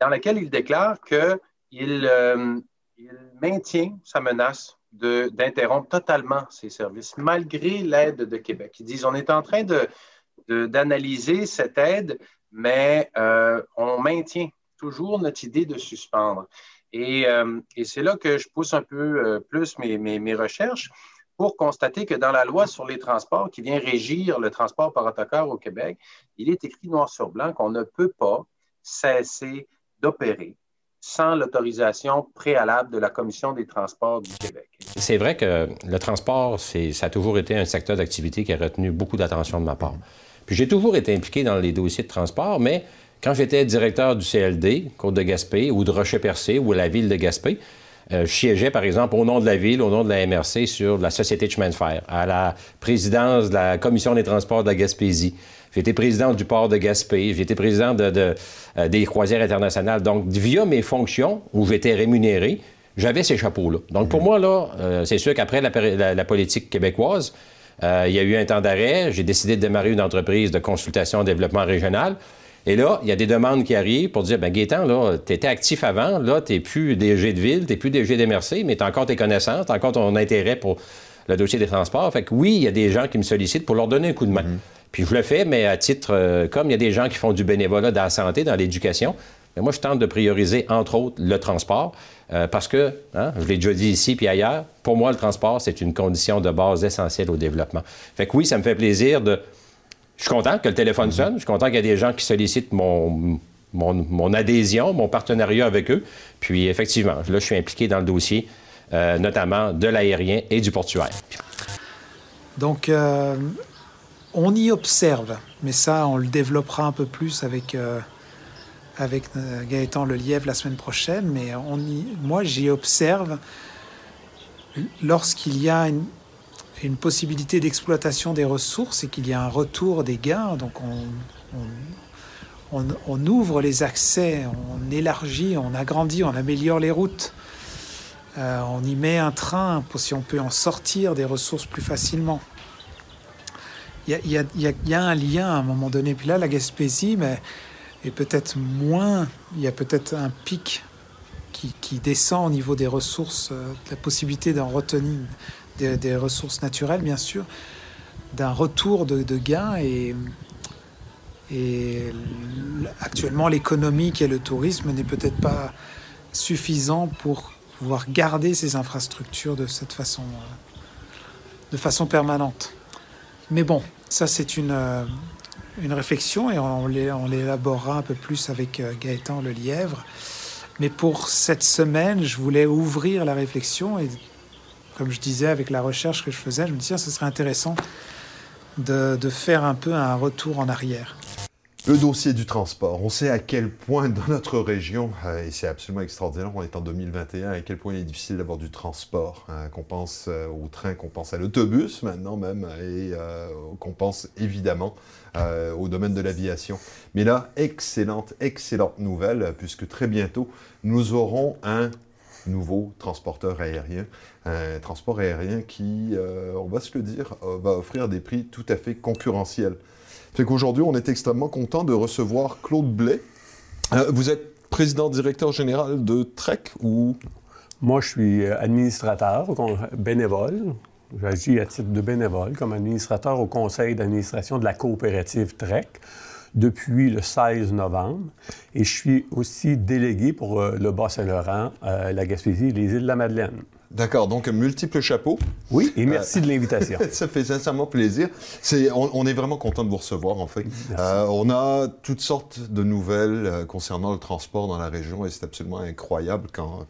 dans laquelle il déclare qu'il euh, maintient sa menace d'interrompre totalement ses services malgré l'aide de Québec. Ils disent on est en train d'analyser de, cette aide, mais euh, on maintient toujours notre idée de suspendre. Et, c'est là que je pousse un peu plus mes, mes recherches pour constater que dans la loi sur les transports qui vient régir le transport par autocar au Québec, il est écrit noir sur blanc qu'on ne peut pas cesser d'opérer sans l'autorisation préalable de la Commission des transports du Québec. C'est vrai que le transport, ça a toujours été un secteur d'activité qui a retenu beaucoup d'attention de ma part. Puis j'ai toujours été impliqué dans les dossiers de transport, mais quand j'étais directeur du CLD, Côte de Gaspé, ou de Rocher-Percé, ou la ville de Gaspé, je siégeais, par exemple, au nom de la ville, au nom de la MRC, sur la Société de chemin de fer, à la présidence de la Commission des transports de la Gaspésie. J'ai été président du port de Gaspé, j'ai été président de, euh, des croisières internationales. Donc, via mes fonctions, où j'étais rémunéré, j'avais ces chapeaux-là. Donc, pour moi, là, euh, c'est sûr qu'après la, politique québécoise, il y a eu un temps d'arrêt. J'ai décidé de démarrer une entreprise de consultation et développement régional. Et là, il y a des demandes qui arrivent pour dire, ben Gaétan, là, tu étais actif avant, là, tu n'es plus DG de ville, tu n'es plus DG d'MRC, mais tu as encore tes connaissances, tu as encore ton intérêt pour le dossier des transports. Fait que oui, il y a des gens qui me sollicitent pour leur donner un coup de main. Mhm. Puis je le fais, mais à titre, euh, comme il y a des gens qui font du bénévolat dans la santé, dans l'éducation, mais moi, je tente de prioriser, entre autres, le transport, euh, parce que, hein, je l'ai déjà dit ici puis ailleurs, pour moi, le transport, c'est une condition de base essentielle au développement. Fait que oui, ça me fait plaisir de je suis content que le téléphone sonne. Je suis content qu'il y a des gens qui sollicitent mon, mon, adhésion, mon partenariat avec eux. Puis effectivement, là, je suis impliqué dans le dossier, euh, notamment de l'aérien et du portuaire. Donc, euh, on y observe, mais ça, on le développera un peu plus avec, euh, avec Gaëtan Lelièvre la semaine prochaine. Mais on y, moi, j'y observe lorsqu'il y a une, une possibilité d'exploitation des ressources et qu'il y a un retour des gains. Donc on, on, ouvre les accès, on élargit, on agrandit, on améliore les routes. Euh, on y met un train pour si on peut en sortir des ressources plus facilement. Il y, a, un lien à un moment donné. Puis là, la Gaspésie, mais est peut-être moins. Il y a peut-être un pic qui, descend au niveau des ressources, euh, la possibilité d'en retenir des, ressources naturelles, bien sûr, d'un retour de, de gains et actuellement, l'économique et le tourisme n'est peut-être pas suffisant pour pouvoir garder ces infrastructures de cette façon, euh, de façon permanente. Mais bon, ça c'est une, euh, une réflexion et on l'élaborera un peu plus avec euh, Gaëtan Le Lièvre. Mais pour cette semaine, je voulais ouvrir la réflexion et comme je disais avec la recherche que je faisais, je me disais ce serait intéressant de, faire un peu un retour en arrière. Le dossier du transport. On sait à quel point dans notre région, euh, et c'est absolument extraordinaire, on est en 2021, à quel point il est difficile d'avoir du transport. Hein, qu'on pense euh, au train, qu'on pense à l'autobus maintenant même, et euh, qu'on pense évidemment au domaine de l'aviation. Mais là, excellente, excellente nouvelle, puisque très bientôt, nous aurons un nouveau transporteur aérien. Un transport aérien qui, on va se le dire, va offrir des prix tout à fait concurrentiels. Fait qu'aujourd'hui, on est extrêmement content de recevoir Claude Blais. Euh, vous êtes président directeur général de Trek ou? Moi, je suis euh, administrateur, bénévole. J'agis à titre de bénévole comme administrateur au conseil d'administration de la coopérative Trek depuis le 16 novembre. Et je suis aussi délégué pour euh, le Bas-Saint-Laurent, la Gaspésie et les îles de la Madeleine. D'accord, donc multiples chapeaux. Oui, et merci de l'invitation. ça fait sincèrement plaisir. on, est vraiment content de vous recevoir, en fait. Euh, on a toutes sortes de nouvelles euh, concernant le transport dans la région et c'est absolument incroyable quand,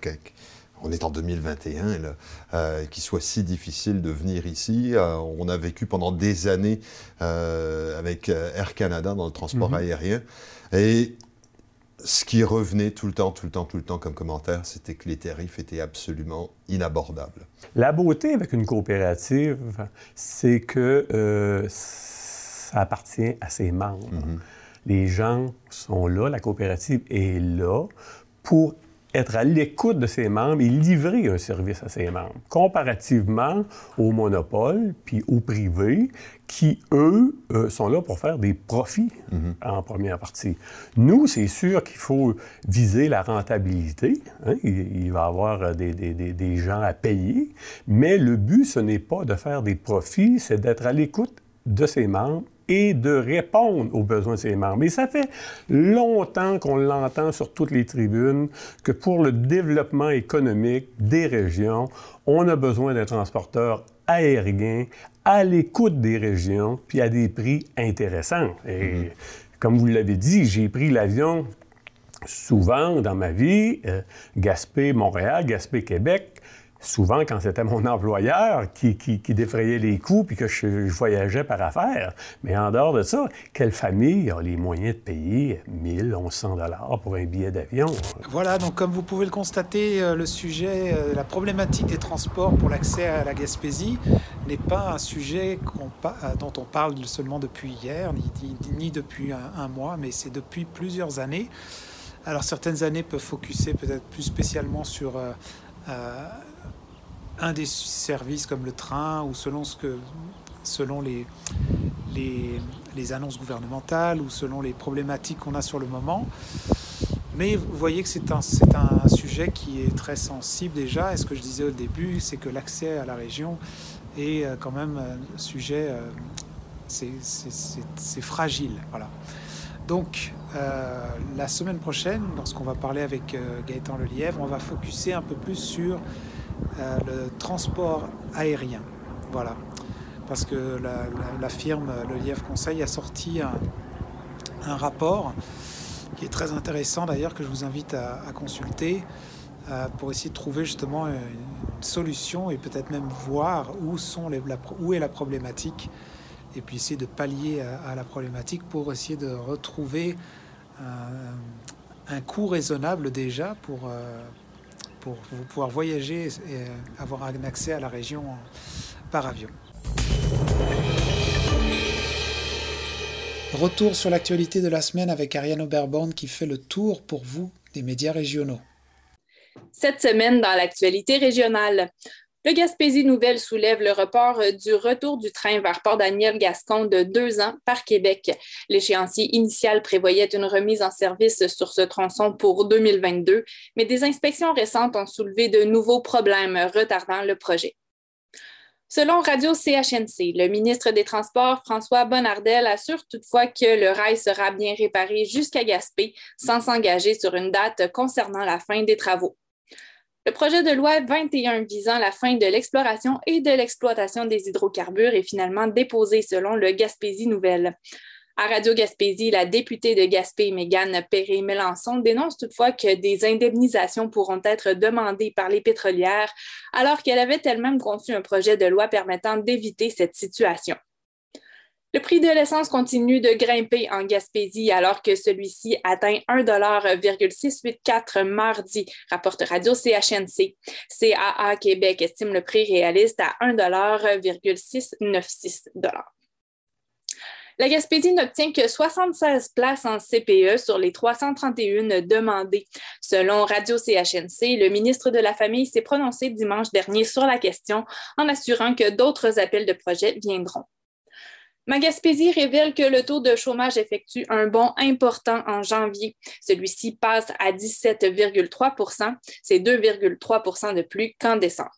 on est en 2021, euh, qu'il soit si difficile de venir ici. on a vécu pendant des années avec Air Canada dans le transport mm-hmm. aérien. Et ce qui revenait tout le temps, tout le temps, tout le temps comme commentaire, c'était que les tarifs étaient absolument inabordables. La beauté avec une coopérative, c'est que euh, ça appartient à ses membres. Mm-hmm. Les gens sont là, la coopérative est là pour être à l'écoute de ses membres et livrer un service à ses membres, comparativement au monopole puis au privé qui, eux, euh, sont là pour faire des profits mhm. en première partie. Nous, c'est sûr qu'il faut viser la rentabilité. Hein. Il, va y avoir des, des, des gens à payer, mais le but, ce n'est pas de faire des profits, c'est d'être à l'écoute de ses membres et de répondre aux besoins de ses membres. Et ça fait longtemps qu'on l'entend sur toutes les tribunes que pour le développement économique des régions, on a besoin d'un transporteur aérien à l'écoute des régions, puis à des prix intéressants. Et mm-hmm. comme vous l'avez dit, j'ai pris l'avion souvent dans ma vie, euh, Gaspé-Montréal, Gaspé-Québec, souvent quand c'était mon employeur qui, défrayait les coûts puis que je, voyageais par affaires. Mais en dehors de ça, quelle famille a les moyens de payer 1000, 1100 dollars pour un billet d'avion? Voilà, donc comme vous pouvez le constater, euh, le sujet, euh, la problématique des transports pour l'accès à la Gaspésie n'est pas un sujet euh, dont on parle seulement depuis hier, ni, depuis un, mois, mais c'est depuis plusieurs années. Alors certaines années peuvent focuser peut-être plus spécialement sur un des services comme le train ou selon, ce que, selon les, les, annonces gouvernementales ou selon les problématiques qu'on a sur le moment. Mais vous voyez que c'est un, un, sujet qui est très sensible déjà. Et ce que je disais au début, c'est que l'accès à la région est euh, quand même un sujet, euh, c'est fragile. Voilà. Donc, euh, la semaine prochaine, lorsqu'on va parler avec Gaëtan Lelièvre, on va focuser un peu plus sur euh, le transport aérien. Voilà. Parce que la, firme Le Lièvre Conseil a sorti un, rapport qui est très intéressant d'ailleurs, que je vous invite à, consulter euh, pour essayer de trouver justement une solution et peut-être même voir où, sont où est la problématique et puis essayer de pallier à, la problématique pour essayer de retrouver un, coût raisonnable déjà pour, euh, pour pouvoir voyager et avoir un accès à la région par avion. Retour sur l'actualité de la semaine avec Ariane Oberborn qui fait le tour pour vous des médias régionaux. Cette semaine dans l'actualité régionale. Le Gaspésie Nouvelle soulève le report du retour du train vers Port-Daniel-Gascon de deux ans par Québec. L'échéancier initial prévoyait une remise en service sur ce tronçon pour 2022, mais des inspections récentes ont soulevé de nouveaux problèmes retardant le projet. Selon Radio CHNC, le ministre des Transports, François Bonnardel, assure toutefois que le rail sera bien réparé jusqu'à Gaspé sans s'engager sur une date concernant la fin des travaux. Le projet de loi 21 visant la fin de l'exploration et de l'exploitation des hydrocarbures est finalement déposé selon le Gaspésie Nouvelle. À Radio Gaspésie, la députée de Gaspé, Mégane Perry-Mélenchon, dénonce toutefois que des indemnisations pourront être demandées par les pétrolières, alors qu'elle avait elle-même conçu un projet de loi permettant d'éviter cette situation. Le prix de l'essence continue de grimper en Gaspésie alors que celui-ci atteint 1,684 mardi, rapporte Radio CHNC. CAA Québec estime le prix réaliste à 1,696 la Gaspésie n'obtient que 76 places en CPE sur les 331 demandées. Selon Radio CHNC, le ministre de la Famille s'est prononcé dimanche dernier sur la question en assurant que d'autres appels de projets viendront. Ma Gaspésie révèle que le taux de chômage effectue un bond important en janvier. Celui-ci passe à 17,3% c'est 2,3% de plus qu'en décembre.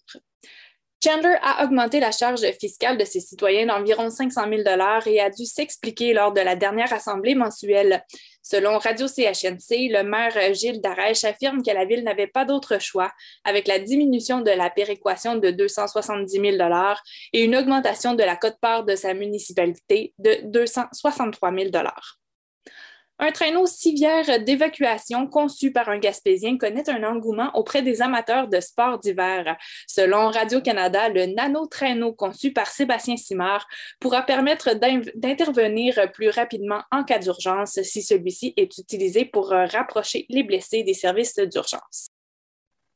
Chandler a augmenté la charge fiscale de ses citoyens d'environ 500 000 et a dû s'expliquer lors de la dernière assemblée mensuelle. Selon Radio CHNC, le maire Gilles Darèche affirme que la ville n'avait pas d'autre choix avec la diminution de la péréquation de 270 000 et une augmentation de la cote-part de sa municipalité de 263 000 un traîneau civière d'évacuation conçu par un Gaspésien connaît un engouement auprès des amateurs de sports d'hiver. Selon Radio-Canada, le nano-traîneau conçu par Sébastien Simard pourra permettre d'intervenir plus rapidement en cas d'urgence si celui-ci est utilisé pour rapprocher les blessés des services d'urgence.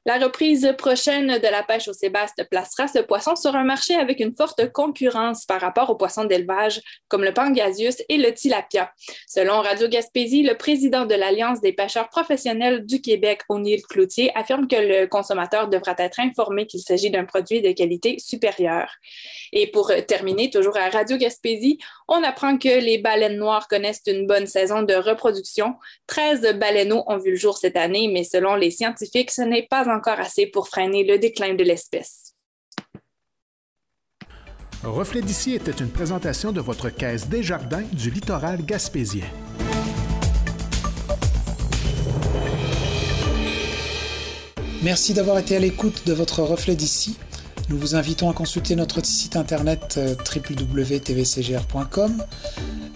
La reprise prochaine de la pêche au sébaste placera ce poisson sur un marché avec une forte concurrence par rapport aux poissons d'élevage comme le pangasius et le tilapia. Selon Radio Gaspésie, le président de l'Alliance des pêcheurs professionnels du Québec, O'Neill Cloutier, affirme que le consommateur devra être informé qu'il s'agit d'un produit de qualité supérieure. Et pour terminer, toujours à Radio Gaspésie, on apprend que les baleines noires connaissent une bonne saison de reproduction. 13 baleineaux ont vu le jour cette année, mais selon les scientifiques, ce n'est pas encore assez pour freiner le déclin de l'espèce. Reflet d'ici était une présentation de votre caisse des jardins du littoral gaspésien. Merci d'avoir été à l'écoute de votre Reflet d'ici. Nous vous invitons à consulter notre site internet euh, www.tvcgr.com.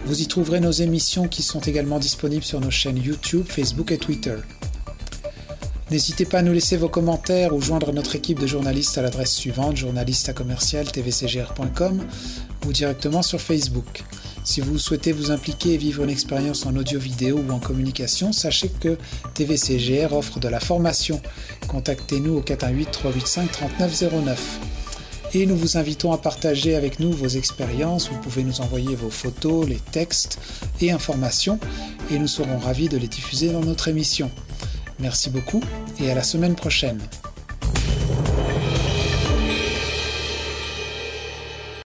Vous y trouverez nos émissions qui sont également disponibles sur nos chaînes YouTube, Facebook et Twitter. N'hésitez pas à nous laisser vos commentaires ou joindre notre équipe de journalistes à l'adresse suivante journaliste tvcgr.com ou directement sur Facebook. Si vous souhaitez vous impliquer et vivre une expérience en audio-vidéo ou en communication, sachez que TVCGR offre de la formation. Contactez-nous au 418 385 3909. Et nous vous invitons à partager avec nous vos expériences. Vous pouvez nous envoyer vos photos, les textes et informations et nous serons ravis de les diffuser dans notre émission. Merci beaucoup et à la semaine prochaine.